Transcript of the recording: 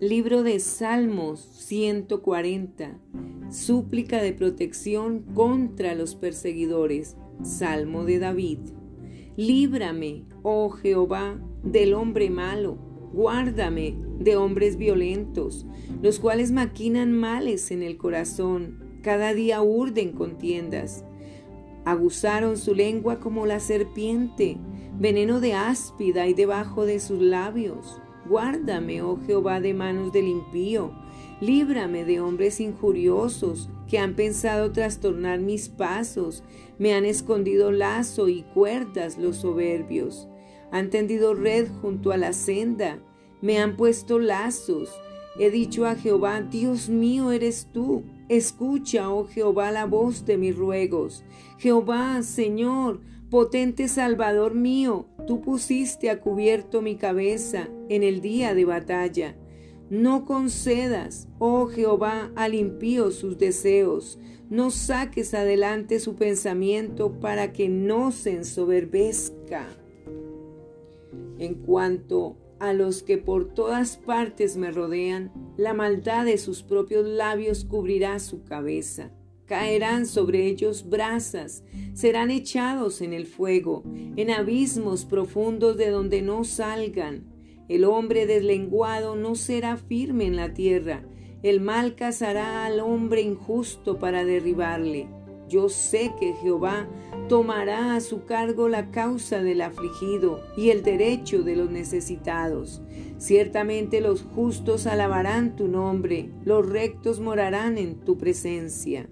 Libro de Salmos 140. Súplica de protección contra los perseguidores. Salmo de David. Líbrame, oh Jehová, del hombre malo. Guárdame de hombres violentos, los cuales maquinan males en el corazón. Cada día urden contiendas. Aguzaron su lengua como la serpiente. Veneno de áspida y debajo de sus labios Guárdame, oh Jehová, de manos del impío. Líbrame de hombres injuriosos que han pensado trastornar mis pasos. Me han escondido lazo y cuerdas los soberbios. Han tendido red junto a la senda. Me han puesto lazos. He dicho a Jehová, Dios mío eres tú. Escucha, oh Jehová, la voz de mis ruegos. Jehová, Señor, Potente Salvador mío, tú pusiste a cubierto mi cabeza en el día de batalla. No concedas, oh Jehová, al impío sus deseos, no saques adelante su pensamiento para que no se ensoberbezca. En cuanto a los que por todas partes me rodean, la maldad de sus propios labios cubrirá su cabeza caerán sobre ellos brasas, serán echados en el fuego, en abismos profundos de donde no salgan. El hombre deslenguado no será firme en la tierra, el mal cazará al hombre injusto para derribarle. Yo sé que Jehová tomará a su cargo la causa del afligido y el derecho de los necesitados. Ciertamente los justos alabarán tu nombre, los rectos morarán en tu presencia.